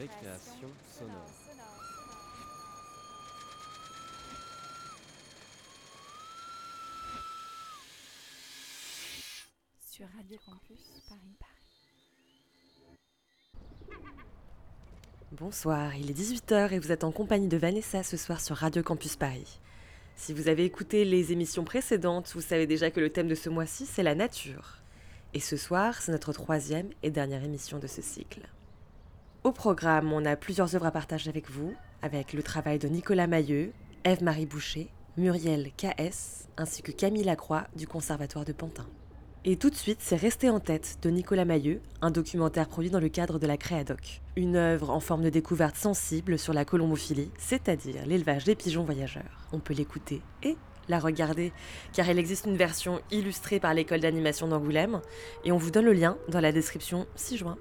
Récréation sonore. Sur Radio Campus Paris. Bonsoir, il est 18h et vous êtes en compagnie de Vanessa ce soir sur Radio Campus Paris. Si vous avez écouté les émissions précédentes, vous savez déjà que le thème de ce mois-ci, c'est la nature. Et ce soir, c'est notre troisième et dernière émission de ce cycle. Au programme, on a plusieurs œuvres à partager avec vous, avec le travail de Nicolas Mailleux, Ève-Marie Boucher, Muriel KS, ainsi que Camille Lacroix du Conservatoire de Pantin. Et tout de suite, c'est Rester en tête de Nicolas Mailleux, un documentaire produit dans le cadre de la Créadoc. Une œuvre en forme de découverte sensible sur la colombophilie, c'est-à-dire l'élevage des pigeons voyageurs. On peut l'écouter et la regarder, car il existe une version illustrée par l'école d'animation d'Angoulême, et on vous donne le lien dans la description 6 juin.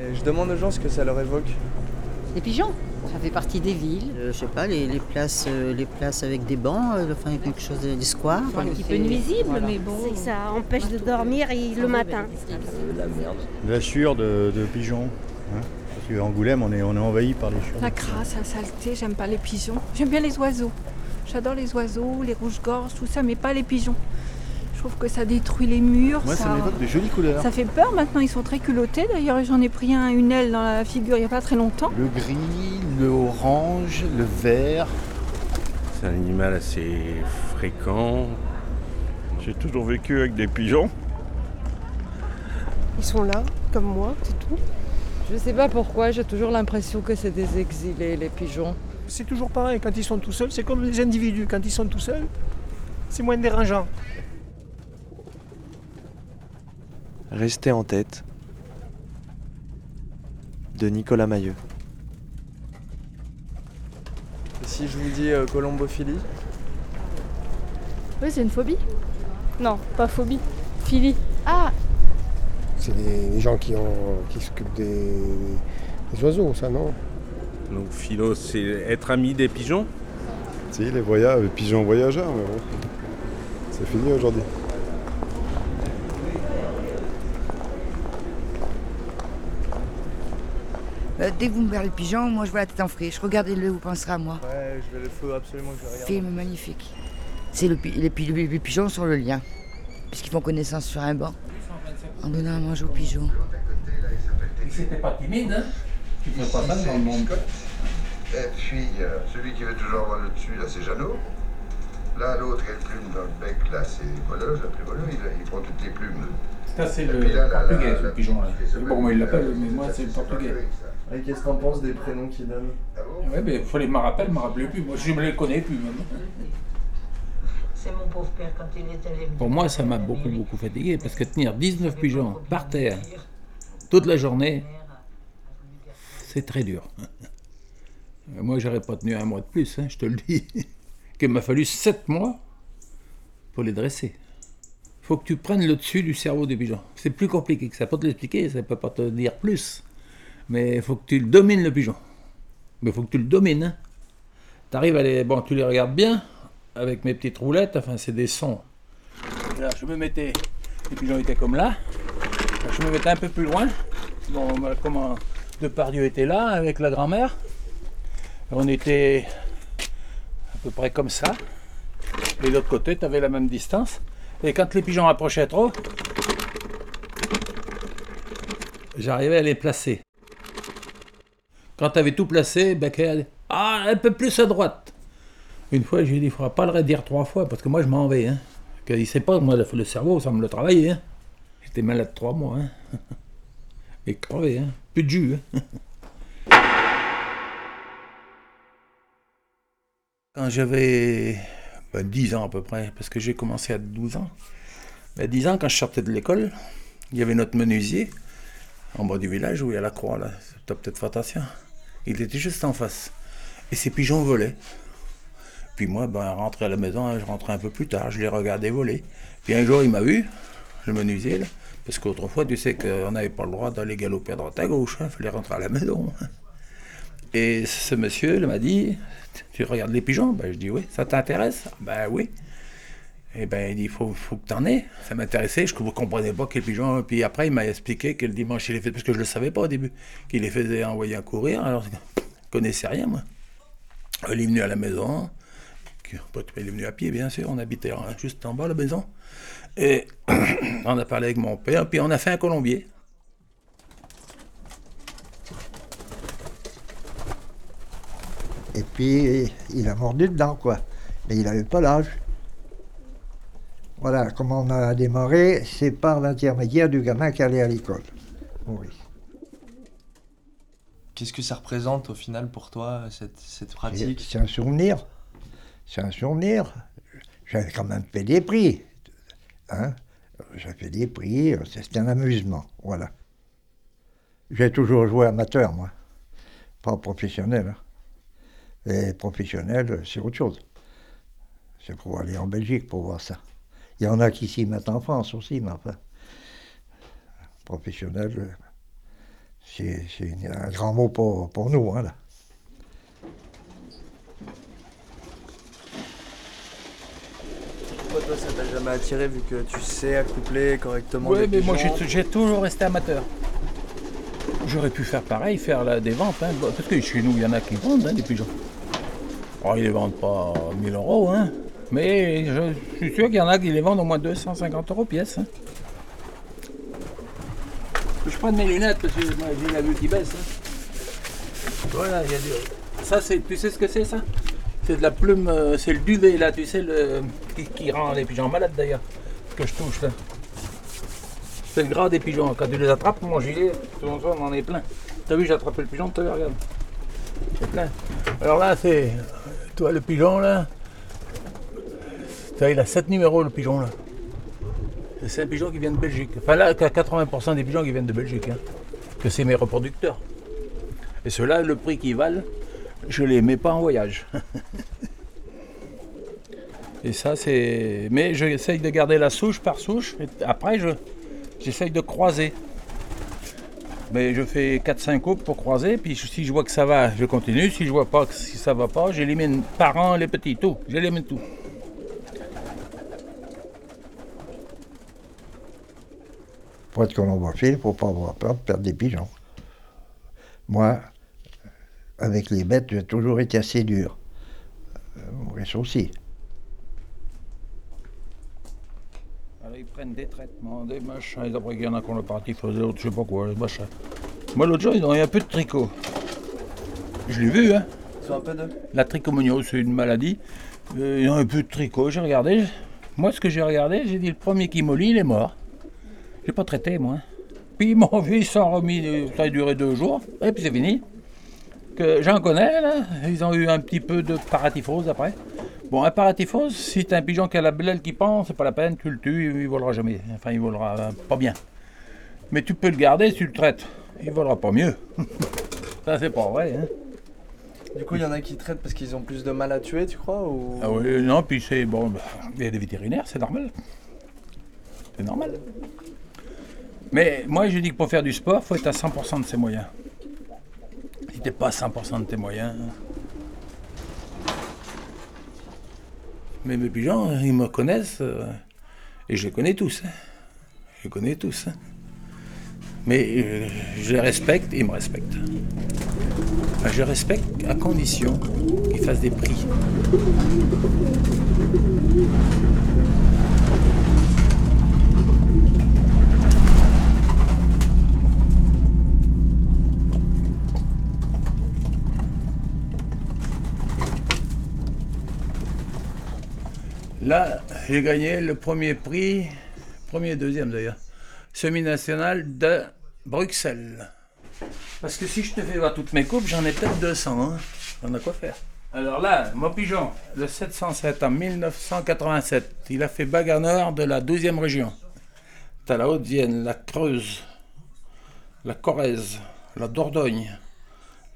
Et je demande aux gens ce que ça leur évoque. Les pigeons, ça fait partie des villes. Euh, je sais pas, les, les places, euh, les places avec des bancs, euh, enfin quelque chose de- des squares. Un petit peu nuisible, mais bon. C'est que ça empêche de dormir et le matin. La sueur de, de pigeons. hein. Parce qu'à Angoulême, on est, on est envahi par les sueurs. La crasse, la saleté, j'aime pas les pigeons. J'aime bien les oiseaux. J'adore les oiseaux, les rouges-gorges, tout ça, mais pas les pigeons. Je trouve que ça détruit les murs. Moi, ça, ça, m'évoque de jolies couleurs. ça fait peur maintenant, ils sont très culottés. D'ailleurs, j'en ai pris un, une aile dans la figure il n'y a pas très longtemps. Le gris, le orange, le vert. C'est un animal assez fréquent. J'ai toujours vécu avec des pigeons. Ils sont là, comme moi, c'est tout. Je sais pas pourquoi, j'ai toujours l'impression que c'est des exilés, les pigeons. C'est toujours pareil, quand ils sont tout seuls, c'est comme les individus, quand ils sont tout seuls, c'est moins dérangeant. Restez en tête de Nicolas Mailleux. Et si je vous dis euh, colombophilie, Oui, c'est une phobie Non, pas phobie. Philie. Ah, C'est les, les gens qui, ont, qui s'occupent des, des oiseaux, ça, non? Donc philo, c'est être ami des pigeons? Si, les, voyages, les pigeons voyageurs, mais bon. C'est fini aujourd'hui. Euh, dès que vous me verrez le pigeon, moi je vois la tête en friche. Regardez-le, vous penserez à moi. ouais, je vais le faut absolument que je regarde. Film magnifique. C'est le, pi- les, pi- les pigeons sur le lien, puisqu'ils font connaissance sur un banc, en donnant à manger aux pigeons. C'était pas timide, hein Tu ne fais pas mal dans le monde. Et puis, euh, celui qui veut toujours avoir le dessus, là, c'est Jeannot. Là, l'autre, il a le plume dans le bec, là, c'est Voleuse, la plus voleuse, il, il prend toutes les plumes. Ça, c'est Et le là, portugais, là, ce pigeon-là. moi, il l'appelle, mais moi, c'est le portugais. Et qu'est-ce qu'on pense des prénoms qu'ils donnent Ah bon Ouais, mais il faut les me rappeler, me rappelais plus. Moi, je ne les connais plus, même. C'est mon pauvre père quand il est allé. Pour moi, ça m'a beaucoup, beaucoup fatigué, parce que tenir 19 pigeons par terre toute la journée, c'est très dur. Moi, j'aurais pas tenu un mois de plus, hein, je te le dis. Qu'il m'a fallu 7 mois pour les dresser. faut que tu prennes le dessus du cerveau des pigeons. C'est plus compliqué que ça. Pas te l'expliquer, ça peut pas te dire plus. Mais il faut que tu le domines, le pigeon. Mais il faut que tu le domines. Hein. Tu arrives à les... Bon, tu les regardes bien, avec mes petites roulettes, enfin, c'est des sons. Là, je me mettais... Les pigeons étaient comme là. Je me mettais un peu plus loin. Bon, bah, comment Depardieu était là, avec la grand-mère. On était à peu près comme ça. Et de l'autre côté, tu avais la même distance. Et quand les pigeons approchaient trop, j'arrivais à les placer. Quand tu avais tout placé, ben, qu'elle- ah, un peu plus à droite. Une fois, j'ai dit, il ne faudra pas le redire trois fois, parce que moi, je m'en vais. Hein. Que Il sait pas, moi, le cerveau, ça me le travailler. Hein. J'étais malade trois mois. Hein. Et crevé, hein. plus de jus. Hein. Quand j'avais ben, 10 ans à peu près, parce que j'ai commencé à 12 ans. Ben, 10 ans, quand je sortais de l'école, il y avait notre menuisier en bas du village où il y a la croix, là. Tu as peut-être fait attention. Il était juste en face. Et ces pigeons volaient. Puis moi, ben, rentrer à la maison, je rentrais un peu plus tard, je les regardais voler. Puis un jour, il m'a vu, le menuisier, parce qu'autrefois, tu sais qu'on n'avait pas le droit d'aller galoper à droite à gauche, il fallait rentrer à la maison. Et ce monsieur m'a dit, tu regardes les pigeons Ben je dis oui, ça t'intéresse? Ben oui. Et ben il dit, faut, faut que t'en aies. Ça m'intéressait, je ne comprenais pas quel pigeon. Puis après, il m'a expliqué que le dimanche, il les faisait, parce que je ne le savais pas au début, qu'il les faisait envoyer à courir. Alors, je ne connaissais rien, moi. Il est venu à la maison. Il est venu à pied, bien sûr. On habitait hein, juste en bas la maison. Et on a parlé avec mon père, puis on a fait un colombier. Et puis, il a mordu dedans, quoi. Mais il n'avait pas l'âge. Voilà, comment on a démarré, c'est par l'intermédiaire du gamin qui allait à l'école. Oui. Qu'est-ce que ça représente au final pour toi, cette, cette pratique? C'est un souvenir. C'est un souvenir. J'avais quand même fait des prix. Hein J'ai fait des prix, c'était un amusement, voilà. J'ai toujours joué amateur, moi. Pas professionnel. Hein. Et professionnel, c'est autre chose. C'est pour aller en Belgique pour voir ça. Il y en a qui s'y mettent en France aussi, mais enfin, professionnel, c'est un grand mot pour, pour nous. Hein, là. Pourquoi toi ça t'a jamais attiré vu que tu sais accoupler correctement Oui, mais moi j'ai toujours resté amateur. J'aurais pu faire pareil, faire là, des ventes, hein, parce que chez nous il y en a qui vendent hein, des pigeons. Oh, ils les vendent pas 1000 euros, hein. Mais je, suis sûr qu'il y en a qui les vendent au moins 250 euros pièce. Hein. Je prends mes lunettes parce que j'ai la vue qui baisse. Hein. Voilà, il y a du... Ça, c'est, tu sais ce que c'est ça? C'est de la plume, euh, c'est le duvet là, tu sais, le, qui, rend les pigeons malades d'ailleurs, que je touche là. C'est le gras des pigeons. Quand tu les attrapes, mon gilet, tout le on en est plein. T'as vu, j'ai attrapé le pigeon, t'as vu, regarde. C'est plein. Alors là, c'est, toi, le pigeon là, il a 7 numéros le pigeon là. C'est un pigeon qui vient de Belgique. Enfin là, 80% des pigeons qui viennent de Belgique. Hein. Que c'est mes reproducteurs. Et ceux-là, le prix qu'ils valent, je les mets pas en voyage. Et ça, c'est. Mais j'essaye de garder la souche par souche. Après, je j'essaye de croiser. Mais je fais 4-5 coupes pour croiser. Puis si je vois que ça va, je continue. Si je vois pas que si ça va pas, j'élimine par an les petits. Tout. J'élimine tout. Pour être colombophile, il ne faut pas avoir peur de perdre des pigeons. Moi, avec les bêtes, j'ai toujours été assez dur. Euh, Maurice aussi. Alors, ils prennent des traitements, des machins, et après il y en a qui ont le parti, faisaient autre, je sais pas quoi, les machins. Moi, l'autre jour, ils ont eu un peu de tricot. Je l'ai vu, hein. Sur un peu de La trichomoniose, c'est une maladie. Euh, ils ont un peu de tricot, j'ai regardé. Moi, ce que j'ai regardé, j'ai dit le premier qui mollit, il est mort. J'ai pas traité, moi. Puis ils m'ont vu, ils sont remis, ça a duré deux jours, et puis c'est fini. Que j'en connais, là, ils ont eu un petit peu de paratyphose après. Bon, un paratyphose, si t'as un pigeon qui a la blêle qui pend, c'est pas la peine, tu le tues, il volera jamais. Enfin, il volera euh, pas bien. Mais tu peux le garder si tu le traites. Il volera pas mieux. ça, c'est pas vrai, hein. Du coup, il y en a qui traitent parce qu'ils ont plus de mal à tuer, tu crois ou... Ah oui, non, puis c'est bon, il y a des vétérinaires, c'est normal. C'est normal. Mais moi, je dis que pour faire du sport, il faut être à 100% de ses moyens. Si t'es pas à 100% de tes moyens. Mais mes pigeons, ils me connaissent. euh, et je les connais tous. hein. Je les connais tous. hein. Mais euh, je les respecte ils me respectent. Je les respecte à condition qu'ils fassent des prix. Là, j'ai gagné le premier prix, premier et deuxième d'ailleurs, semi-national de Bruxelles. Parce que si je te fais voir toutes mes coupes, j'en ai peut-être 200. Hein. J'en ai quoi faire. Alors là, mon pigeon, le 707 en 1987, il a fait bagarneur de la 12e région. T'as la Haute-Vienne, la Creuse, la Corrèze, la Dordogne,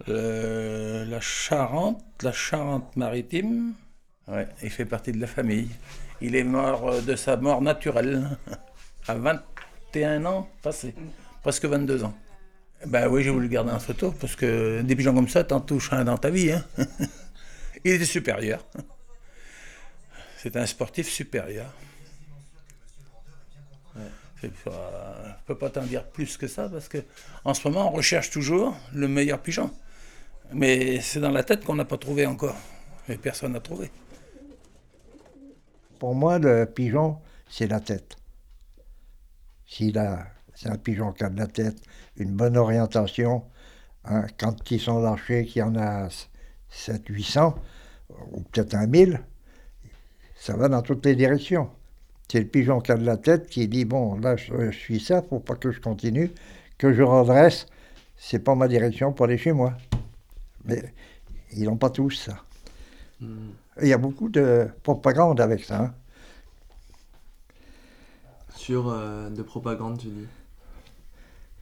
le- la Charente, la Charente-Maritime. Il fait partie de la famille. Il est mort euh, de sa mort naturelle, à 21 ans passés, presque 22 ans. Ben oui, j'ai voulu garder en photo, parce que des pigeons comme ça, t'en touches un dans ta vie. Hein. Il était supérieur. C'est un sportif supérieur. Je ne peux pas t'en dire plus que ça parce que en ce moment, on recherche toujours le meilleur pigeon. Mais c'est dans la tête qu'on n'a pas trouvé encore. Et personne n'a trouvé. Pour moi, le pigeon, c'est la tête. S'il a, c'est un pigeon qui a de la tête, une bonne orientation, hein, quand ils sont lâchés, qu'il y en a 700-800, ou peut-être un 1000, ça va dans toutes les directions. C'est le pigeon qui a de la tête qui dit bon, là je, suis ça, faut pas que je continue, que je redresse. C'est pas ma direction pour aller chez moi. Mais ils n'ont pas tous ça. Hmm. Il y a beaucoup de propagande avec ça. hein. Sur euh, de propagande, tu dis?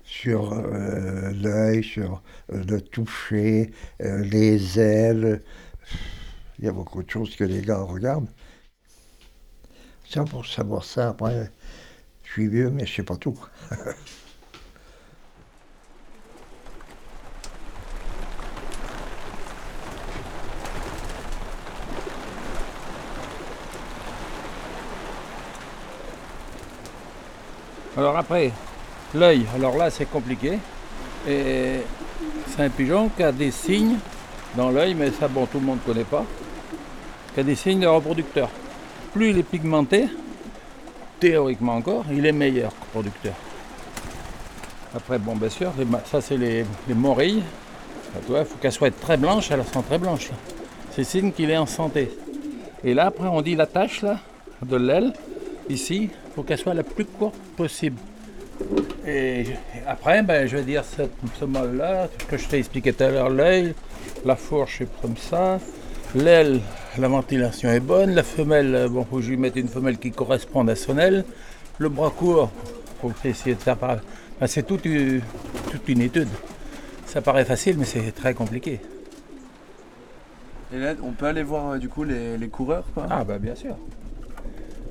Sur euh, l'œil, sur euh, le toucher, les ailes. Il y a beaucoup de choses que les gars regardent. Ça, pour savoir ça, après, je suis vieux, mais je sais pas tout. Alors après, l'œil, alors là c'est compliqué. Et c'est un pigeon qui a des signes dans l'œil, mais ça bon tout le monde ne connaît pas, qui a des signes de reproducteur. Plus il est pigmenté, théoriquement encore, il est meilleur producteur. Après, bon, bien sûr, ça c'est les, les morilles. Ah, vois, Il faut qu'elles soient très blanches, elles sont très blanches. là. C'est signe qu'il est en santé. Et là, après, on dit la tache là, de l'aile, ici, faut qu'elle soit la plus courte possible. Et après, ben, je vais dire ce, ce mâle-là, ce que je t'ai expliqué tout à l'heure, l'œil, la fourche est comme ça, l'aile, la ventilation est bonne, la femelle, euh, bon, faut que je lui mette une femelle qui corresponde à son aile, le bras court, faut essayer de faire pareil. Ben, c'est toute, une- toute une étude. Ça paraît facile, mais c'est très compliqué. Et là, on peut aller voir euh, du coup les, les coureurs quoi Ah bah bien sûr.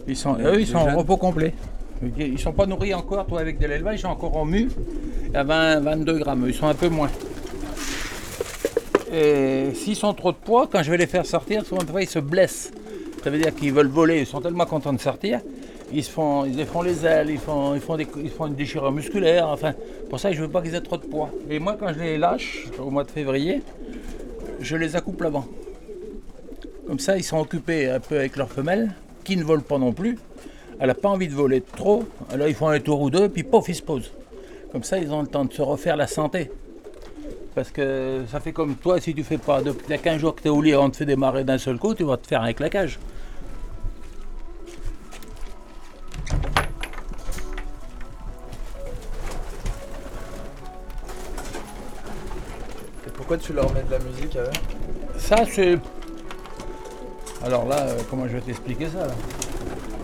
Ils sont, Les- eux, ils sont en repos complet. Ils sont pas nourris encore, toi, avec de l'élevage, ils sont encore en mu, à 20, 22 grammes. Ils sont un peu moins. Et s'ils sont trop de poids, quand je vais les faire sortir, souvent des fois, ils se blessent. Ça veut dire qu'ils veulent voler, ils sont tellement contents de sortir. Ils se font, ils les ailes, ils font, ils font, des, ils font une déchirure musculaire. Enfin, pour ça, je veux pas qu'ils aient trop de poids. Et moi, quand je les lâche au mois de février, je les accouple avant. Comme ça, ils sont occupés un peu avec leur femelle, qui ne vole pas non plus. Elle n'a pas envie de voler trop. Alors ils font un tour ou deux, puis pouf, ils se posent. Comme ça, ils ont le temps de se refaire la santé. Parce que ça fait comme toi, si tu fais pas, depuis il y a 15 jours que tu es au lit et on te fait démarrer d'un seul coup, tu vas te faire un claquage. Et pourquoi tu leur mets de la musique avec Ça, c'est. Alors là, euh, comment je vais t'expliquer ça là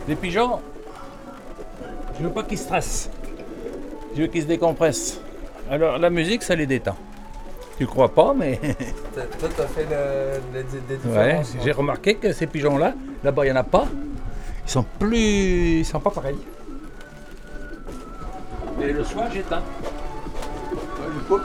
Les pigeons, je veux pas qu'ils stressent. Je veux qu'ils se décompressent. Alors la musique, ça les détend. Tu crois pas, mais. Toi, t'as fait le- des Ouais, différences j'ai remarqué que ces pigeons-là, là-bas, il n'y en a pas. Ils sont plus. Ils sont pas pareils. Et le soir, j'éteins. Ouais, je coupe.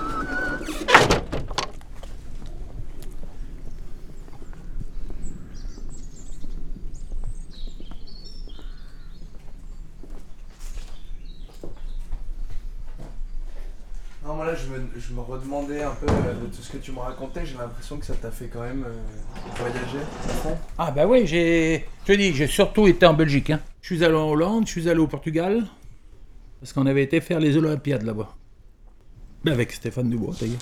Non, moi là, je me, redemandais un peu euh, de tout ce que tu me racontais. J'ai l'impression que ça t'a fait quand même euh, voyager. Ah bah oui, j'ai. Je te dis, j'ai surtout été en Belgique. hein. Je suis allé en Hollande, je suis allé au Portugal. Parce qu'on avait été faire les Olympiades là-bas. Ben, avec Stéphane Dubois, d'ailleurs.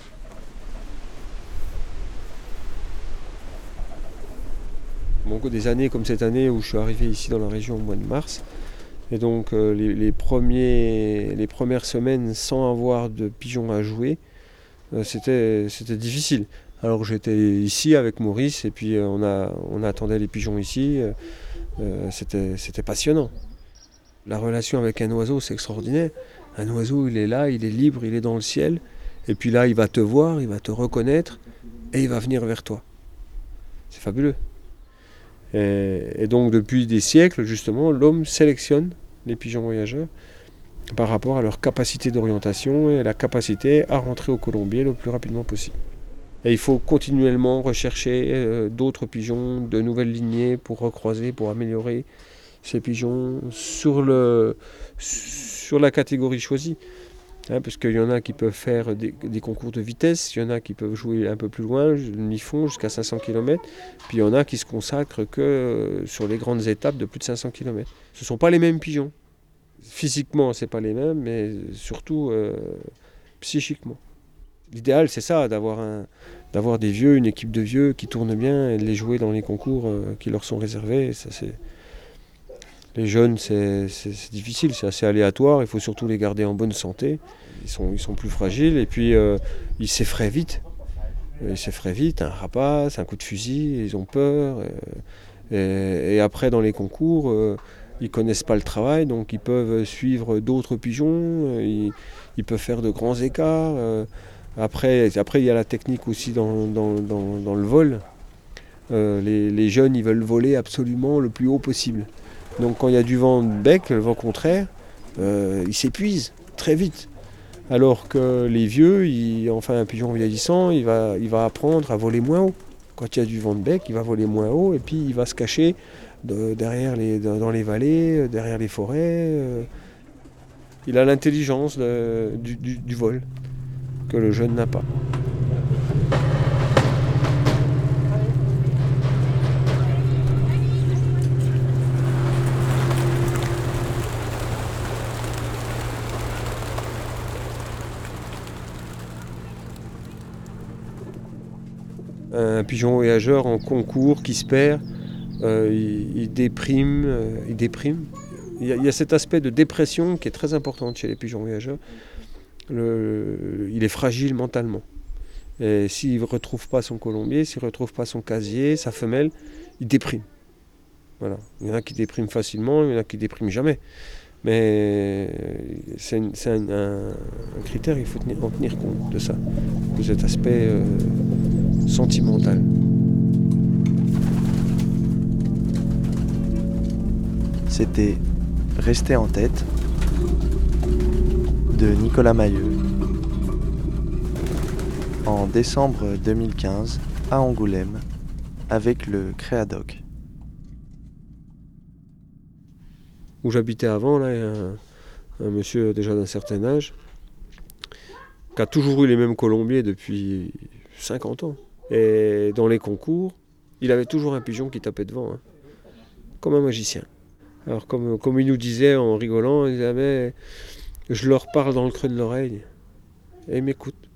Donc des années comme cette année où je suis arrivé ici dans la région au mois de mars. Et donc euh, les, les premiers, les premières semaines sans avoir de pigeons à jouer, euh, c'était c'était difficile. Alors j'étais ici avec Maurice et puis euh, on, attendait les pigeons ici. euh, euh, c'était passionnant. La relation avec un oiseau, c'est extraordinaire. Un oiseau, il est là, il est libre, il est dans le ciel. Et puis là, il va te voir, il va te reconnaître et il va venir vers toi. C'est fabuleux. Et donc depuis des siècles, justement, l'homme sélectionne les pigeons voyageurs par rapport à leur capacité d'orientation et la capacité à rentrer au colombier le plus rapidement possible. Et il faut continuellement rechercher euh, d'autres pigeons, de nouvelles lignées pour recroiser, pour améliorer ces pigeons sur, le, sur la catégorie choisie. Hein, parce qu'il y en a qui peuvent faire des, concours de vitesse, il y en a qui peuvent jouer un peu plus loin, le fond jusqu'à 500 km, puis il y en a qui se consacrent que euh, sur les grandes étapes de plus de 500 km. Ce ne sont pas les mêmes pigeons. Physiquement, ce pas les mêmes, mais surtout euh, psychiquement. L'idéal, c'est ça, d'avoir un, d'avoir des vieux, une équipe de vieux qui tournent bien et de les jouer dans les concours euh, qui leur sont réservés. Ça, c'est... Les jeunes, c'est, difficile, c'est assez aléatoire, il faut surtout les garder en bonne santé. Ils sont, ils sont plus fragiles et puis euh, ils s'effraient vite. Ils s'effraient vite, un rapace, un coup de fusil, ils ont peur. Et, après, dans les concours, ils connaissent pas le travail, donc ils peuvent suivre d'autres pigeons, ils, ils peuvent faire de grands écarts. Après, après, il y a la technique aussi dans, dans, le vol. Euh, les, jeunes, ils veulent voler absolument le plus haut possible. Donc quand il y a du vent de bec, le vent contraire, euh, ils s'épuisent très vite. Alors que les vieux, enfin un pigeon vieillissant, il va, il va apprendre à voler moins haut. Quand il y a du vent de bec, il va voler moins haut et puis il va se cacher derrière les, dans les vallées, derrière les forêts. Euh. il a l'intelligence du vol que le jeune n'a pas. Un pigeon voyageur en concours qui se perd, euh, il, déprime, euh, il déprime. il y, a, cet aspect de dépression qui est très important chez les pigeons voyageurs il est fragile mentalement. Et s'il ne retrouve pas son colombier, s'il ne retrouve pas son casier, sa femelle, il déprime. Voilà. Il y en a qui dépriment facilement, il y en a qui dépriment jamais. Mais c'est un, critère, il faut en tenir compte de ça, de cet aspect euh, sentimental. C'était Rester en tête de Nicolas Mailleux en décembre 2015 à Angoulême avec le Créadoc. Où j'habitais avant, là, un, monsieur déjà d'un certain âge qui a toujours eu les mêmes colombiers depuis 50 ans. Et dans les concours, il avait toujours un pigeon qui tapait devant, hein, comme un magicien. Alors comme, comme il nous disait en rigolant, il avait je leur parle dans le creux de l'oreille et ils m'écoutent.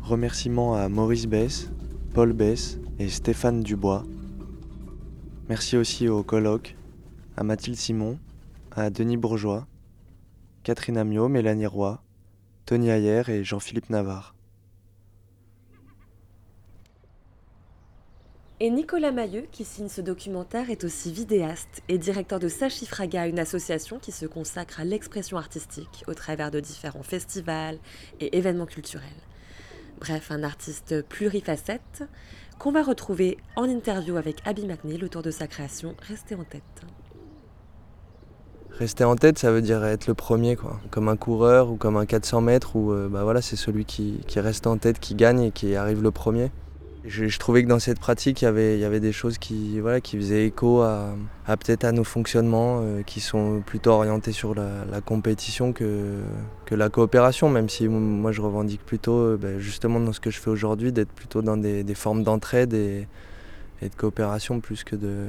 Remerciements à Maurice Bess, Paul Bess et Stéphane Dubois. Merci aussi aux colloques, à Mathilde Simon, à Denis Bourgeois, Catherine Amiot, Mélanie Roy, Tony Ayer et Jean-Philippe Navarre. Et Nicolas Mailleux, qui signe ce documentaire, est aussi vidéaste et directeur de Sachifraga, une association qui se consacre à l'expression artistique au travers de différents festivals et événements culturels. Bref, un artiste plurifacette qu'on va retrouver en interview avec Abby McNeil autour de sa création Rester en tête. Rester en tête, ça veut dire être le premier, quoi. Comme un coureur ou comme un 400 mètres où euh, bah voilà, c'est celui qui reste en tête qui gagne et qui arrive le premier. Je, trouvais que dans cette pratique, il y avait, des choses qui, voilà, qui faisaient écho à, peut-être à nos fonctionnements, euh, qui sont plutôt orientés sur la, compétition que, la coopération, même si moi je revendique plutôt, euh, ben, justement dans ce que je fais aujourd'hui, d'être plutôt dans des, formes d'entraide et, de coopération plus que de,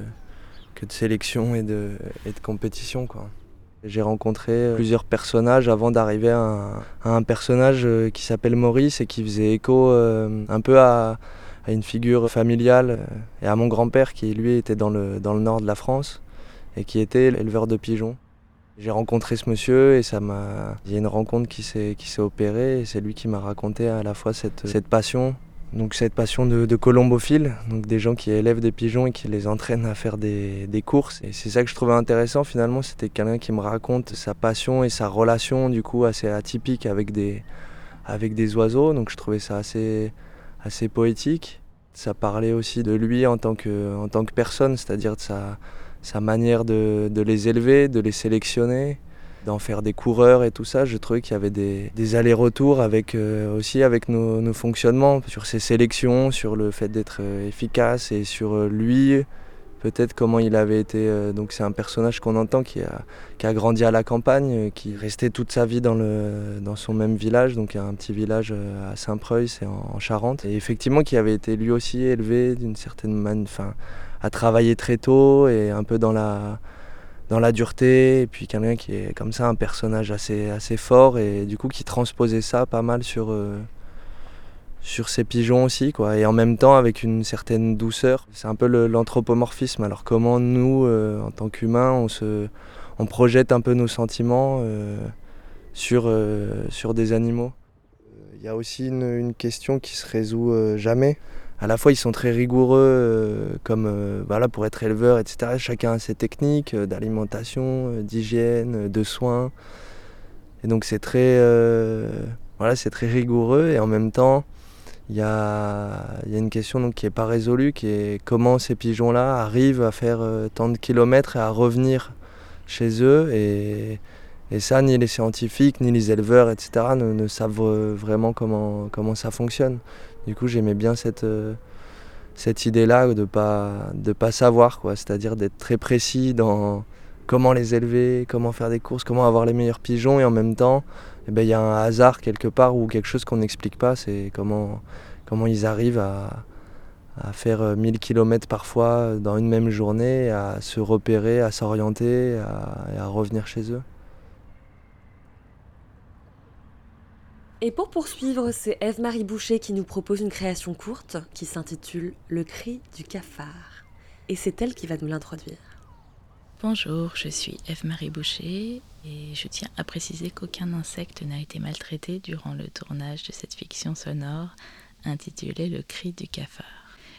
sélection et de, compétition. J'ai rencontré plusieurs personnages avant d'arriver à, un personnage euh, qui s'appelle Maurice et qui faisait écho un peu à à une figure familiale euh, et à mon grand-père qui lui était dans le, dans le nord de la France et qui était éleveur de pigeons. J'ai rencontré ce monsieur et ça m'a. Il y a une rencontre qui s'est, opérée et c'est lui qui m'a raconté à la fois cette, cette passion, donc cette passion de, de, colombophile, donc des gens qui élèvent des pigeons et qui les entraînent à faire des, des courses. Et c'est ça que je trouvais intéressant finalement, c'était quelqu'un qui me raconte sa passion et sa relation du coup assez atypique avec des, avec des oiseaux. Donc je trouvais ça assez, assez poétique. Ça parlait aussi de lui en tant que, en tant que personne, c'est-à-dire de sa, sa manière de, de, les élever, de les sélectionner, d'en faire des coureurs et tout ça, je trouvais qu'il y avait des, des allers-retours avec euh, aussi avec nos, nos, fonctionnements, sur ses sélections, sur le fait d'être euh, efficace et sur euh, lui, peut-être comment il avait été. Euh, donc c'est un personnage qu'on entend qui a, qui a grandi à la campagne, qui restait toute sa vie dans, le, dans son même village, donc un petit village à Saint-Preuil, c'est en, en, Charente, et effectivement qui avait été lui aussi élevé d'une certaine manière, enfin, à travailler très tôt et un peu dans la dans la dureté, et puis quelqu'un qui est comme ça un personnage assez, assez fort, et du coup qui transposait ça pas mal sur, euh, sur ses pigeons aussi, quoi, et en même temps avec une certaine douceur. C'est un peu l'anthropomorphisme, alors comment nous, euh, en tant qu'humains, on, se, on projette un peu nos sentiments euh, sur, sur des animaux? Il y a aussi une, une, question qui se résout jamais à la fois ils sont très rigoureux euh, comme euh, voilà, pour être éleveur, etc. Chacun a ses techniques euh, d'alimentation, euh, d'hygiène, de soins. Et donc c'est très, voilà, c'est très rigoureux et en même temps il y a, y a, une question donc, qui n'est pas résolue, qui est comment ces pigeons-là arrivent à faire tant de kilomètres et à revenir chez eux. Et, et ça, ni les scientifiques, ni les éleveurs, etc., ne, savent vraiment comment, comment ça fonctionne. Du coup, j'aimais bien cette, euh, cette idée-là de ne pas, de pas savoir, c'est-à-dire d'être très précis dans comment les élever, comment faire des courses, comment avoir les meilleurs pigeons, et en même temps, il eh ben, y a un hasard quelque part ou quelque chose qu'on n'explique pas, c'est comment, comment ils arrivent à, à faire 1000 km parfois dans une même journée, à se repérer, à s'orienter à, et à revenir chez eux. Et pour poursuivre, c'est Eve-Marie Boucher qui nous propose une création courte qui s'intitule Le cri du cafard. Et c'est elle qui va nous l'introduire. Bonjour, je suis Eve-Marie Boucher et je tiens à préciser qu'aucun insecte n'a été maltraité durant le tournage de cette fiction sonore intitulée Le cri du cafard.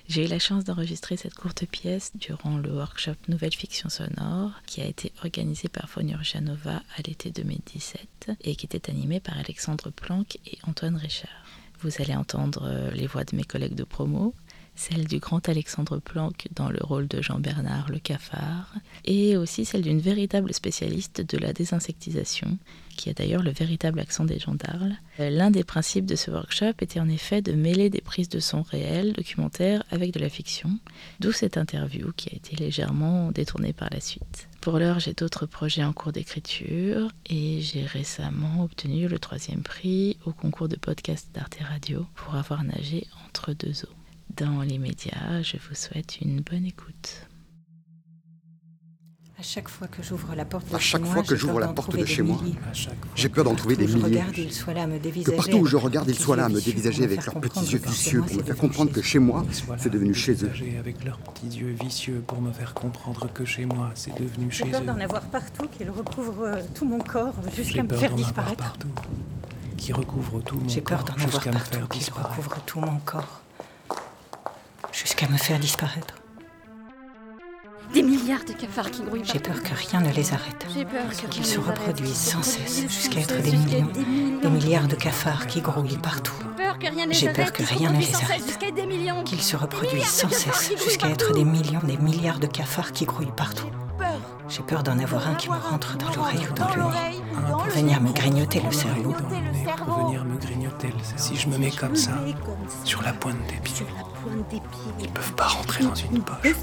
J'ai eu la chance d'enregistrer cette courte pièce durant le workshop Nouvelle Fiction Sonore qui a été organisé par Fonur Janova à l'été 2017 et qui était animé par Alexandre Planck et Antoine Richard. Vous allez entendre les voix de mes collègues de promo, celle du grand Alexandre Planck dans le rôle de Jean-Bernard le cafard, et aussi celle d'une véritable spécialiste de la désinsectisation, qui a d'ailleurs le véritable accent des gendarmes. L'un des principes de ce workshop était en effet de mêler des prises de son réelles, documentaires, avec de la fiction, d'où cette interview qui a été légèrement détournée par la suite. Pour l'heure, j'ai d'autres projets en cours d'écriture et j'ai récemment obtenu le troisième prix au concours de podcast d'Arte Radio pour avoir nagé entre deux eaux. Dans les médias, je vous souhaite une bonne écoute. À chaque fois que j'ouvre la porte de à chaque chez fois moi, que j'ai j'ouvre peur la d'en porte trouver de des chez moi, milliers. j'ai peur d'en trouver des Partout où je milliers. regarde, ils soient là à me Que dévisager partout où je avec regarde, leurs ils soient là à me petits yeux dévisager vicieux avec pour leurs me faire petits yeux comprendre que chez vicieux moi, pour me c'est faire devenu comprendre que chez moi, c'est devenu chez eux. avec leurs petits yeux vicieux pour me faire comprendre que chez moi, c'est devenu J'ai chez peur eux. d'en avoir partout, qu'ils recouvrent euh, tout mon corps J'ai jusqu'à me peur faire d'en avoir disparaître. partout, qui recouvre tout mon J'ai peur corps d'en avoir jusqu'à me partout, faire qu'ils disparaître. recouvrent tout mon corps jusqu'à me faire disparaître. Des milliards de cafards qui grouillent J'ai peur que rien ne les arrête. J'ai peur Qu'ils se reproduisent sans cesse jusqu'à être des millions, des milliards de cafards qui grouillent partout. J'ai peur que rien ne les arrête. qu'ils se reproduisent sans cesse. Jusqu'à être des millions. Des milliards de cafards qui grouillent partout. Peur. J'ai peur d'en avoir un qui me rentre dans l'oreille ou dans Dans le nez pour venir me grignoter le cerveau. Pour cerveau. venir me grignoter le cerveau. Si je me mets comme ça, sur la pointe des pieds, ils peuvent pas rentrer dans une poche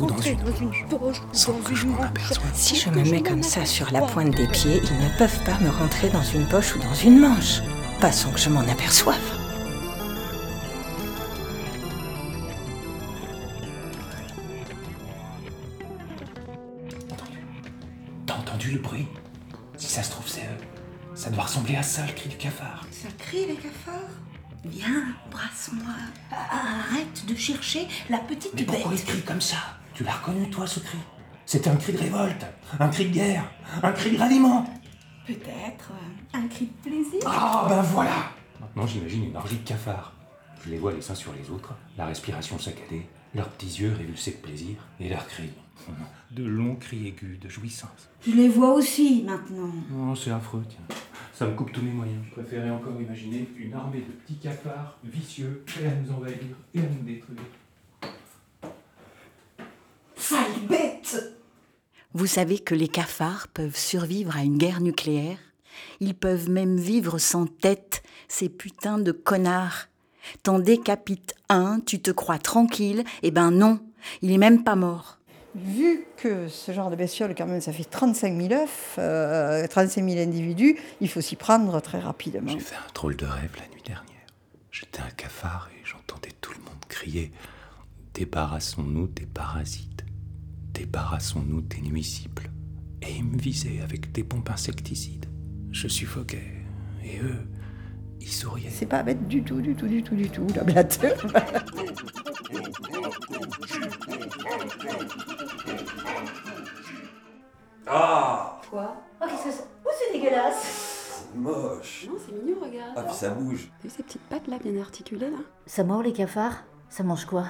ou dans une poche sans que je m'en aperçoive. Si je me mets comme ça sur la pointe des pieds, ils ne peuvent pas me rentrer dans une poche ou dans une manche. Pas sans que je m'en aperçoive. Le bruit Si ça se trouve, c'est eux. Ça doit ressembler à ça, le cri du cafard. Ça crie les cafards? Viens, embrasse-moi. Arrête de chercher la petite Mais pourquoi bête. il crie comme ça? Tu l'as reconnu, toi, ce cri? C'était un cri de révolte, un cri de guerre, un cri de ralliement. Peut-être euh, un cri de plaisir. Ah, ben voilà Maintenant, j'imagine une orgie de cafards. Je les vois les uns sur les autres, la respiration saccadée, leurs petits yeux révulsés de plaisir, et leurs cris. De longs cris aigus de jouissance. Je les vois aussi maintenant. Oh, c'est affreux, tiens. Ça me coupe tous mes moyens. Je préférais encore imaginer une armée de petits cafards vicieux, prêts à nous envahir et à nous détruire. Sale bête Vous savez que les cafards peuvent survivre à une guerre nucléaire? Ils peuvent même vivre sans tête, ces putains de connards. T'en décapites un, tu te crois tranquille, eh ben non, il est même pas mort. Vu que ce genre de bestiole, quand même, ça fait 35 000 œufs, euh, 35 000 individus, il faut s'y prendre très rapidement. J'ai fait un drôle de rêve la nuit dernière. J'étais un cafard et j'entendais tout le monde crier Débarrassons-nous des parasites, débarrassons-nous des nuisibles. Et ils me visaient avec des pompes insecticides. Je suffoquais et eux, ils souriaient. C'est pas bête du tout, du tout, du tout, du tout, la blatte. Ah Quoi Oh, qu'est-ce que c'est Oh, c'est dégueulasse Moche Non, c'est mignon, regarde. Ah, puis ça bouge. T'as vu ces petites pattes là, bien articulées là Ça mord les cafards? Ça mange quoi?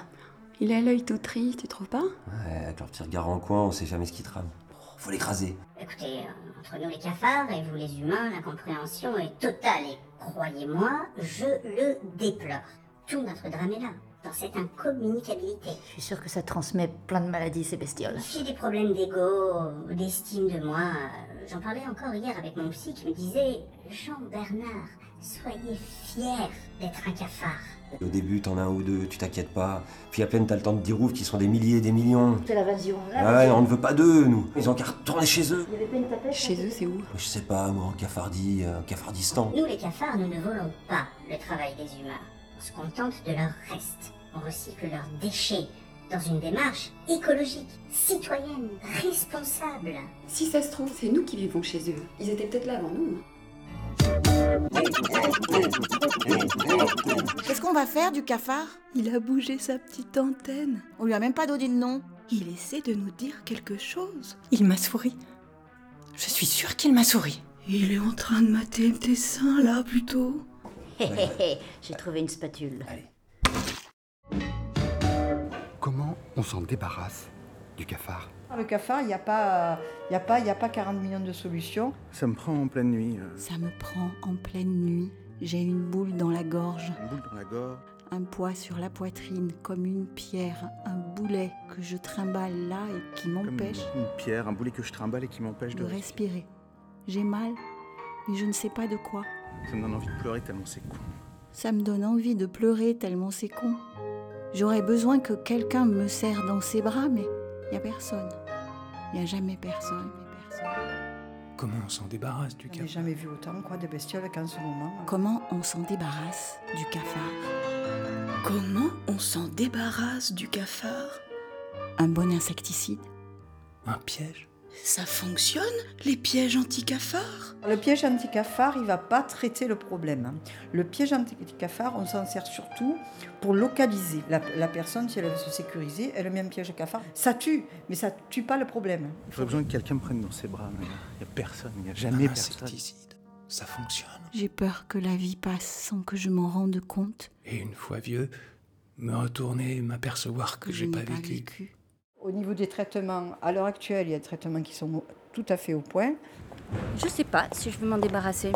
Il a l'œil tout triste, tu trouves pas? Ouais, avec leur petit regard en coin, on sait jamais ce qui trame. Oh, faut l'écraser. Écoutez, entre nous les cafards et vous les humains, la compréhension est totale et croyez-moi, je le déplore. Tout notre drame est là, dans cette incommunicabilité. Je suis sûre que ça transmet plein de maladies, ces bestioles. J'ai des problèmes d'ego, d'estime de moi. J'en parlais encore hier avec mon psy qui me disait Jean-Bernard, soyez fier d'être un cafard. Au début, t'en as un ou deux, tu t'inquiètes pas. Puis à peine t'as le temps de dire ouf, qui sont des milliers, des millions. C'est l'invasion. Ah ouais, on ne veut pas d'eux, nous. Ils ont qu'à retourner chez eux. Il y avait pas une tapette Chez eux, c'est où? Je sais pas, moi, en Cafardie, euh, Cafardistan. Nous les cafards, nous ne volons pas le travail des humains. On se contente de leur reste. On recycle leurs déchets dans une démarche écologique, citoyenne, responsable. Si ça se trouve, c'est nous qui vivons chez eux. Ils étaient peut-être là avant nous. Qu'est-ce qu'on va faire du cafard? Il a bougé sa petite antenne. On lui a même pas donné de nom. Il essaie de nous dire quelque chose. Il m'a souri. Je suis sûre qu'il m'a souri. Il est en train de mater tes seins là plutôt. Hé hé hé, j'ai trouvé une spatule. Comment on s'en débarrasse du cafard? Le cafard, il n'y a, pas- y a, pas- il y a pas 40 millions de solutions. Ça me prend en pleine nuit. euh, Ça me prend en pleine nuit. J'ai une boule dans la gorge, une boule dans la gorge. un poids sur la poitrine comme une pierre, un boulet que je trimballe là et qui Comme m'empêche une pierre, un boulet que je trimballe et qui m'empêche de de respirer. J'ai mal, mais je ne sais pas de quoi. Ça me donne envie de pleurer tellement c'est con. Ça me donne envie de pleurer tellement c'est con. J'aurais besoin que quelqu'un me serre dans ses bras, mais il n'y a personne. Il n'y a jamais personne. Comment on s'en débarrasse du cafard jamais vu autant quoi, de bestioles qu'en ce moment. Comment on s'en débarrasse du cafard Comment on s'en débarrasse du cafard? Un bon insecticide Un piège? Ça fonctionne, les pièges anti-cafards? Le piège anti-cafard, il ne va pas traiter le problème. Le piège anti-cafard, on s'en sert surtout pour localiser. La, la personne, si elle veut se sécuriser, elle met un piège à cafard. Ça tue, mais ça tue pas le problème. J'aurais besoin que quelqu'un me prenne dans ses bras, mais il n'y a personne, il n'y a jamais Un personne. insecticide, ça fonctionne. J'ai peur que la vie passe sans que je m'en rende compte. Et une fois vieux, me retourner et m'apercevoir que j'ai pas vécu. Au niveau des traitements, à l'heure actuelle, il y a des traitements qui sont tout à fait au point. Je sais pas si je veux m'en débarrasser.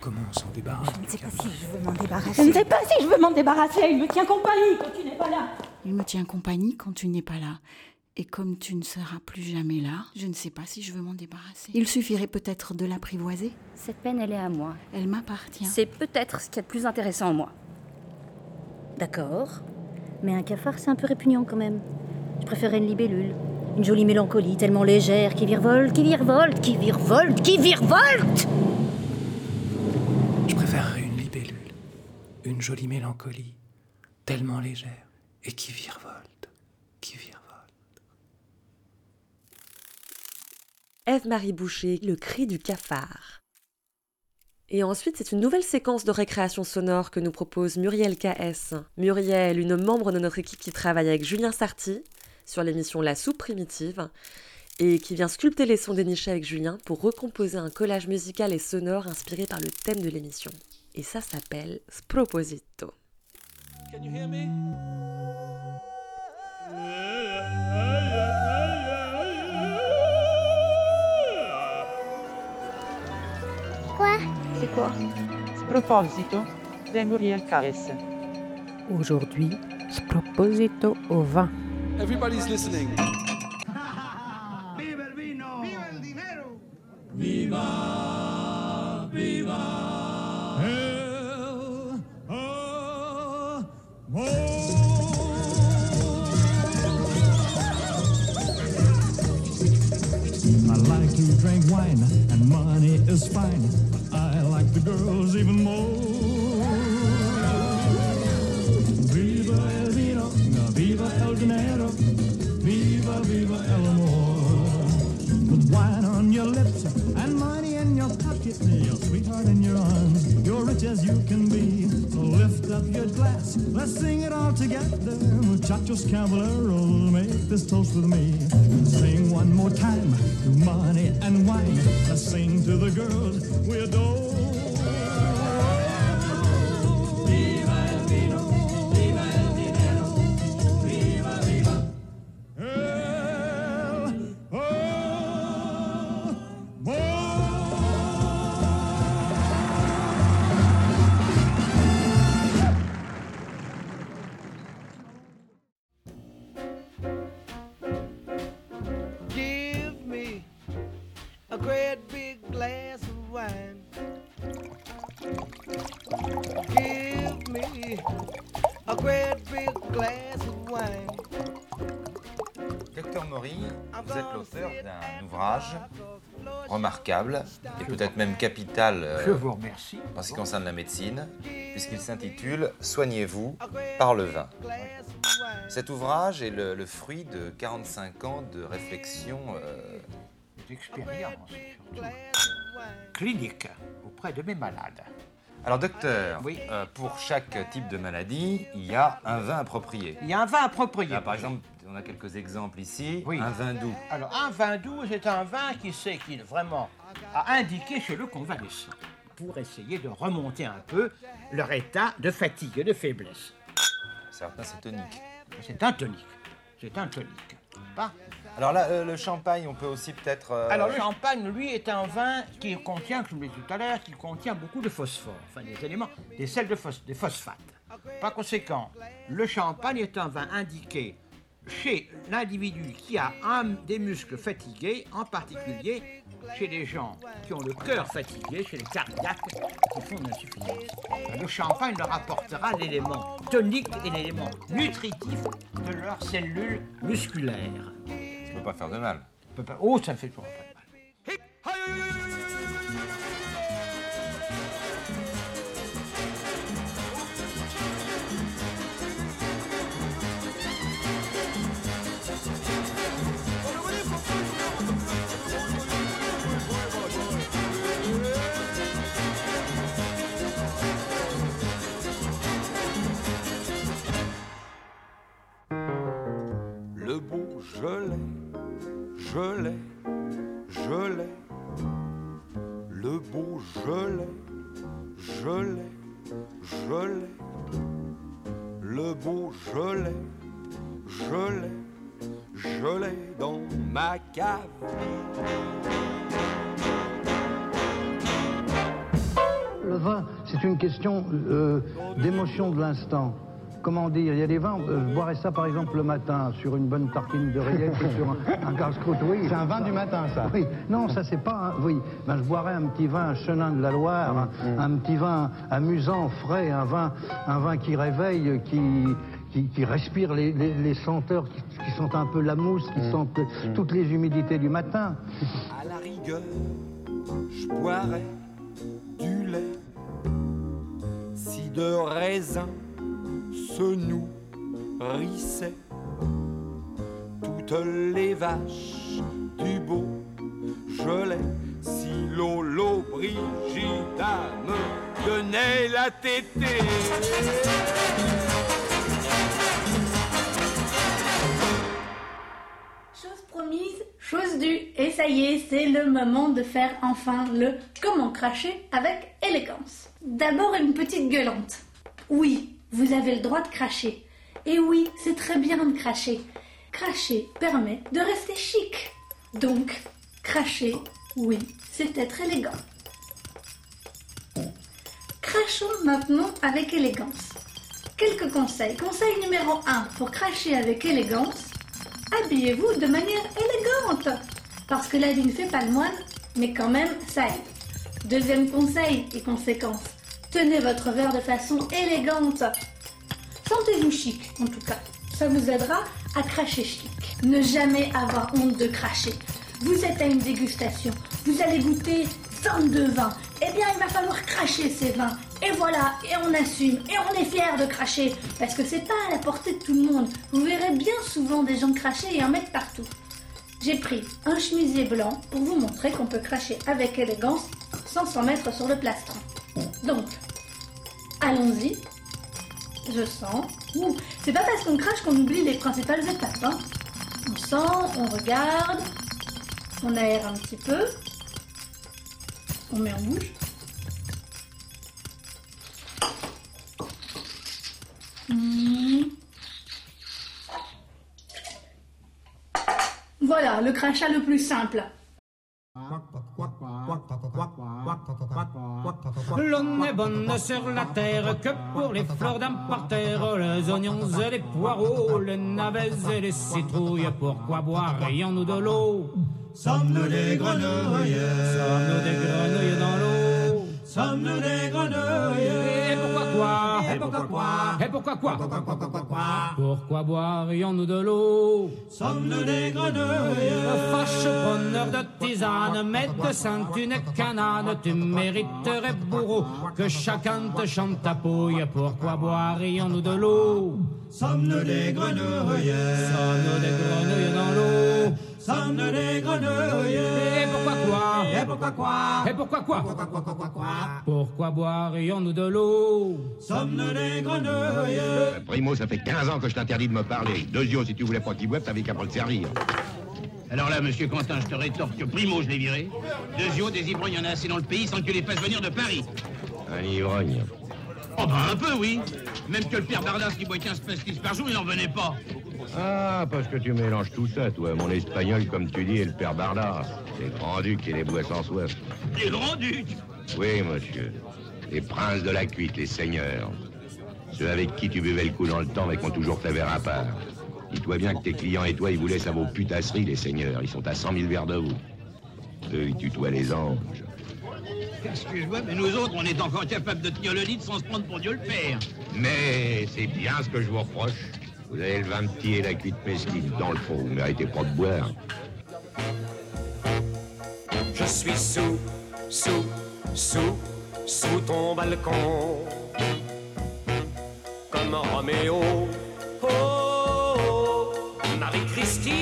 Comment on s'en débarrasse? Je ne sais pas si je veux m'en Je débarrasser. ne sais pas si je veux m'en débarrasser. Il me tient compagnie quand tu n'es pas là. Il me tient compagnie quand tu n'es pas là. Et comme tu ne seras plus jamais là, je ne sais pas si je veux m'en débarrasser. Il suffirait peut-être de l'apprivoiser. Cette peine, elle est à moi. Elle m'appartient. C'est peut-être ce qu'il y a de plus intéressant en moi. D'accord. Mais un cafard, c'est un peu répugnant quand même. Je préférais une libellule. Une jolie mélancolie tellement légère qui virevolte, qui virevolte, qui virevolte, qui virevolte Je préférerais une libellule, une jolie mélancolie, tellement légère et qui virevolte, qui virevolte. Ève-Marie Boucher, le cri du cafard. Et ensuite, c'est une nouvelle séquence de récréation sonore que nous propose Muriel KS. Muriel, une membre de notre équipe qui travaille avec Julien Sarti sur l'émission La soupe primitive et qui vient sculpter les sons dénichés avec Julien pour recomposer un collage musical et sonore inspiré par le thème de l'émission. Et ça s'appelle Sproposito. Quoi? C'est quoi? Sproposito de Muriel. Aujourd'hui, Sproposito au vin. Everybody's listening. Viva el vino. Viva el dinero. Viva, viva. El amor. I like to drink wine and money is fine. But I like the girls even more. Viva, viva el amor. With wine on your lips and money in your pocket, your sweetheart in your arms, you're rich as you can be. So lift up your glass, let's sing it all together. Muchachos caballeros, make this toast with me. Sing one more time to money and wine. Let's sing to the girls we adore. Euh, Je vous remercie. en ce qui concerne la médecine, puisqu'il s'intitule Soignez-vous par le vin. Cet ouvrage est le, le fruit de 45 ans de réflexion. euh, D'expérience, surtout. Clinique, auprès de mes malades. Alors docteur, euh, pour chaque type de maladie, il y a un vin approprié. Il y a un vin approprié. Là, par exemple, on a quelques exemples ici. Oui. Un vin doux. Alors, un vin doux, c'est un vin qui sait qu'il vraiment a indiqué chez le convalescent pour essayer de remonter un peu leur état de fatigue et de faiblesse. Certains, c'est tonique. C'est un tonique. C'est un tonique. Pas Alors là, euh, le champagne, on peut aussi peut-être. euh, Alors le champagne, lui, est un vin qui contient, comme je l'ai dit tout à l'heure, qui contient beaucoup de phosphore, enfin des éléments, des sels de phos- des phosphates. Par conséquent, le champagne est un vin indiqué chez l'individu qui a un, des muscles fatigués, en particulier chez les gens qui ont le cœur fatigué, chez les cardiaques qui font de l'insuffisance. Le champagne leur apportera l'élément tonique et l'élément nutritif de leurs cellules musculaires. Ça ne peut pas faire de mal. Oh, ça me fait toujours pas de mal. Je l'ai, je l'ai, je l'ai. Le beau, je l'ai, je l'ai, je l'ai. Le beau, je l'ai, je l'ai, je l'ai dans ma cave. Le vin, c'est une question euh, d'émotion de l'instant. Comment dire Il y a des vins, euh, je boirais ça par exemple le matin sur une bonne tartine de rillettes ou sur un, un casse-croûte, oui. C'est un vin du matin, ça Oui, non, ça c'est pas. un- oui, ben, je boirais un petit vin chenin de la Loire, un, un petit vin amusant, frais, un vin, un vin qui réveille, qui. Qui, qui respire les, les- les senteurs qui, qui sentent un peu la mousse, qui sentent toutes les humidités du matin. À la rigueur, je boirais du lait. Si de raisin se nourrissaient toutes les vaches du beau gelais. Si Lolo Brigida me donnait la tétée. Chose promise, chose due. Et ça y est, c'est le moment de faire enfin le comment cracher avec élégance. D'abord une petite gueulante. Oui, vous avez le droit de cracher. Et oui, c'est très bien de cracher. Cracher permet de rester chic. Donc, cracher, oui, c'est être élégant. Crachons maintenant avec élégance. Quelques conseils. Conseil numéro 1 pour cracher avec élégance. Habillez-vous de manière élégante. Parce que la vie ne fait pas le moine, mais quand même, ça aide. Deuxième conseil et conséquence. Tenez votre verre de façon élégante. Sentez-vous chic, en tout cas. Ça vous aidera à cracher chic. Ne jamais avoir honte de cracher. Vous êtes à une dégustation. Vous allez goûter somme de vin, eh bien il va falloir cracher ces vins. Et voilà, et on assume, et on est fiers de cracher, parce que c'est pas à la portée de tout le monde. Vous verrez bien souvent des gens cracher et en mettre partout. J'ai pris un chemisier blanc pour vous montrer qu'on peut cracher avec élégance sans s'en mettre sur le plastron. Donc, allons-y. Je sens. C'est pas parce qu'on crache qu'on oublie les principales étapes. hein. On sent, on regarde, on aère un petit peu, on met en bouche. Hmm. Voilà, le crachat le plus simple. L'on est bonne sur la terre que pour les fleurs d'un parterre, les oignons et les poireaux, les navets et les citrouilles. Pourquoi boire ayons-nous de l'eau? Sommes-nous des grenouilles? Sommes-nous des grenouilles dans l'eau? Sommes-nous des grenouilles Et pourquoi quoi Et pourquoi quoi Et pourquoi quoi Pourquoi boirions-nous de l'eau Sommes-nous des grenouilles Fâche preneur de tisane, médecin, tu n'es qu'un âne, tu mériterais bourreau que chacun te chante ta pouille. Pourquoi boirions-nous de l'eau Sommes-nous des grenouilles Sommes-nous des grenouilles dans l'eau Sommes-nous des grenouilles Et pourquoi quoi Et pourquoi quoi Et pourquoi quoi Pourquoi boirions-nous de l'eau Sommes-nous des grenouilles Primo, ça fait 15 ans que je t'interdis de me parler. Deuxio, si tu voulais pas qu'il boive, t'avais qu'à pas le servir. Alors là, monsieur Quentin, je te rétorque que Primo, je l'ai viré. Deuxio, des ivrognes, il y en a assez dans le pays sans que tu les fasses venir de Paris. Un ivrogne. Oh ben un peu, oui. Même que le père Bardas qui boit 15 pastis par jour, il n'en venait pas. Ah, parce que tu mélanges tout ça, toi. Mon espagnol, comme tu dis, et le père Bardas. Les grands-ducs et les bois sans soif. Les grands-ducs Oui, monsieur. Les princes de la cuite, les seigneurs. Ceux avec qui tu buvais le coup dans le temps, mais qui ont toujours ta verre à part. Dis-toi bien que tes clients et toi, ils vous laissent à vos putasseries, les seigneurs. Ils sont à 100 000 verres de vous. Eux, ils tutoient les anges. Excuse-moi, mais nous autres, on est encore capables de tenir le lit sans se prendre pour Dieu le Père. Mais c'est bien ce que je vous reproche. Vous avez le vin petit et la cuite mesquine. Dans le fond, vous méritez pas de boire. Je suis sous, sous, sous, sous ton balcon. Comme Roméo. Oh, oh, Marie-Christine.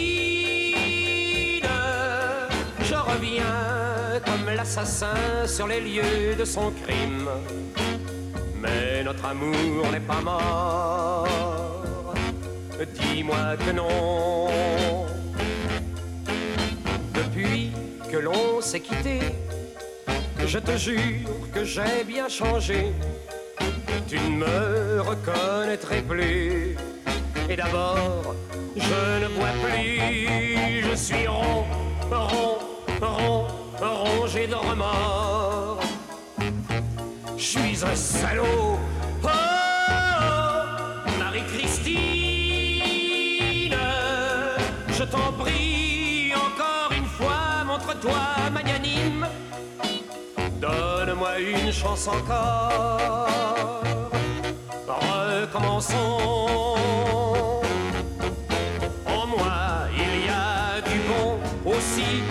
Je reviens comme l'assassin sur les lieux de son crime. Mais notre amour n'est pas mort. Dis-moi que non. Depuis que l'on s'est quitté, je te jure que j'ai bien changé. Tu ne me reconnaîtrais plus. Et d'abord, je ne bois plus. Je suis rond, rond, rond, rongé de remords. Je suis un salaud. Une chance encore. Recommençons. En moi, il y a du bon aussi.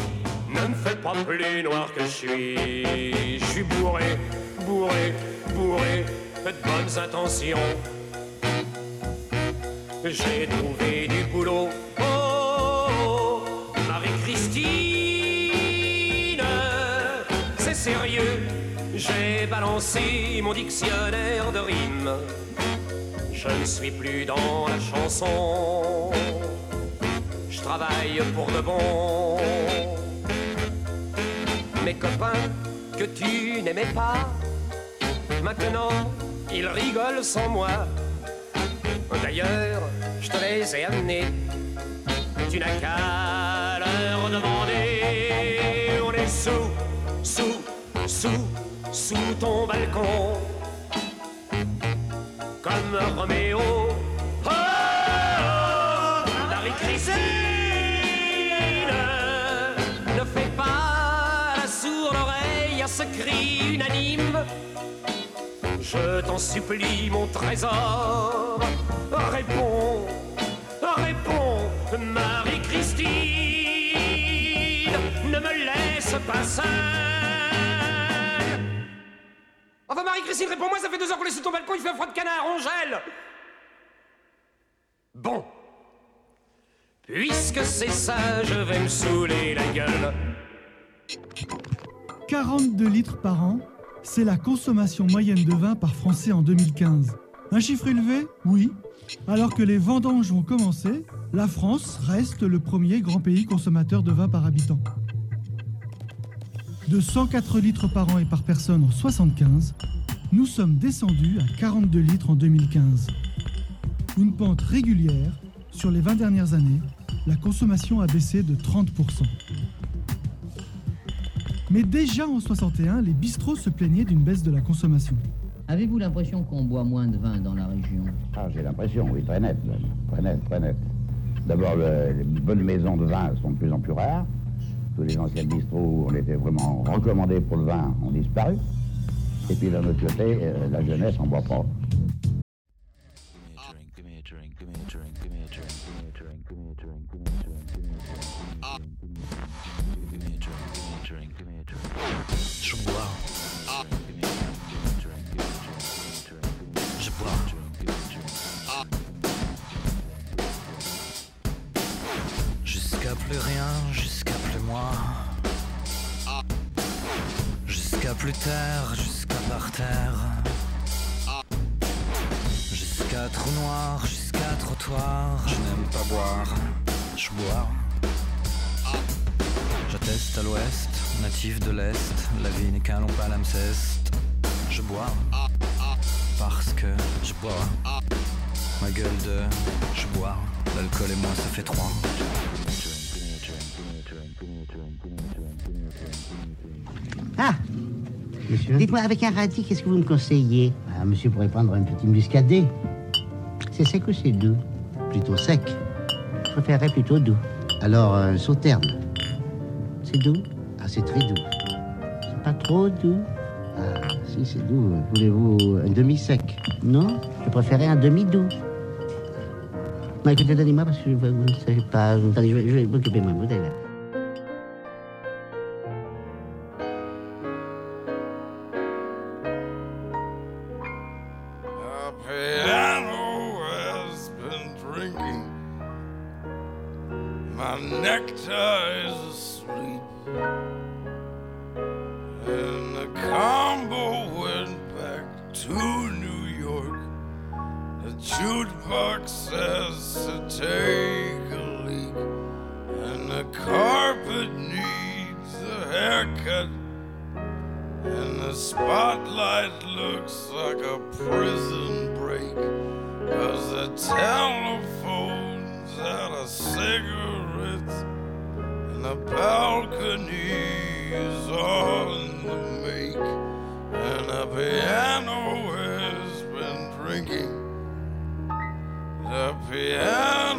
Ne me fais pas plus noir que je suis. Je suis bourré, bourré, bourré de bonnes intentions. J'ai trouvé du boulot. J'ai balancé mon dictionnaire de rimes. Je ne suis plus dans la chanson. Je travaille pour de bon. Mes copains que tu n'aimais pas, maintenant ils rigolent sans moi. D'ailleurs, je te les ai amenés. Tu n'as qu'à leur demander. On est sous, sous, sous, sous ton balcon. Comme Roméo. Oh, Marie-Christine, ne fais pas la sourde oreille à ce cri unanime. Je t'en supplie, mon trésor. Réponds, réponds, Marie-Christine. Ne me laisse pas seul. Marie-Christine, réponds-moi, ça fait deux heures qu'on est ton balcon, il fait froid de canard, on gèle Bon. Puisque c'est ça, je vais me saouler la gueule. 42 litres par an, c'est la consommation moyenne de vin par Français en 2015. Un chiffre élevé? Oui. Alors que les vendanges vont commencer, la France reste le premier grand pays consommateur de vin par habitant. De 104 litres par an et par personne en 75, nous sommes descendus à 42 litres en 2015. Une pente régulière, sur les 20 dernières années, la consommation a baissé de 30%. Mais déjà en 61, les bistrots se plaignaient d'une baisse de la consommation. Avez-vous l'impression qu'on boit moins de vin dans la région? Ah, j'ai l'impression, oui, très net, très net, très net. D'abord, le- les bonnes maisons de vin sont de plus en plus rares. Tous les anciens bistrots où on était vraiment recommandés pour le vin ont disparu. Et puis d'un autre euh, la jeunesse en boit pas. Je bois. Jusqu'à plus rien, jusqu'à plus moi. Jusqu'à plus terre, trou noir, jusqu'à trottoir. Je n'aime pas boire, je bois. J'atteste à l'ouest, natif de l'est, la vie n'est qu'un long palimpseste. Je bois, parce que je bois. Ma gueule de je bois, l'alcool et moi ça fait trois. Ah Monsieur? Dites-moi, avec un radis, qu'est-ce que vous me conseillez? Ah, Monsieur pourrait prendre un petit muscadet. C'est sec ou c'est doux Plutôt sec. Je préférerais plutôt doux. Alors, un sauterne. C'est doux Ah, c'est très doux. C'est pas trop doux Ah, si, c'est doux. Voulez-vous un demi-sec? Non Je préférais un demi-doux. Non, écoutez, donnez-moi parce que je vous ne savez pas. Attendez, je vais, je vais m'occuper moi. Vous allez là. And the combo went back to New York. The jukebox says to take a leak. And the carpet needs a haircut. And the spotlight looks like a prison break. Cause the telephone's out of cigarettes. And the balcony is the make. And the piano has been drinking. The piano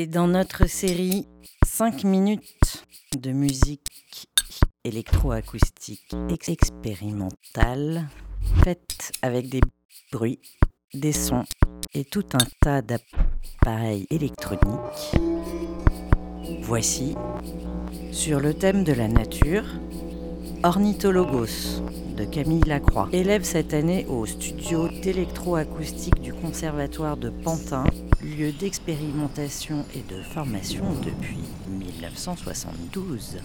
Et dans notre série 5 minutes de musique électroacoustique ex- expérimentale, faite avec des bruits, des sons et tout un tas d'appareils électroniques, voici, sur le thème de la nature, Ornithologos de Camille Lacroix, élève cette année au studio d'électroacoustique du Conservatoire de Pantin lieu d'expérimentation et de formation depuis 1972.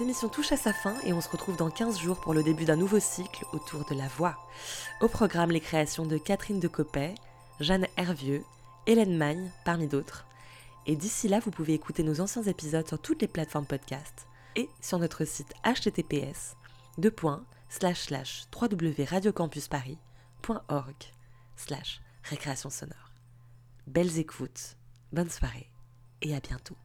Cette émission touche à sa fin et on se retrouve dans 15 jours pour le début d'un nouveau cycle autour de la voix. Au programme, les créations de Catherine de Copet, Jeanne Hervieux, Hélène Magne, parmi d'autres. Et d'ici là, vous pouvez écouter nos anciens épisodes sur toutes les plateformes podcast et sur notre site https www.radiocampusparis.org slash récréation sonore. Belles écoutes, bonne soirée et à bientôt.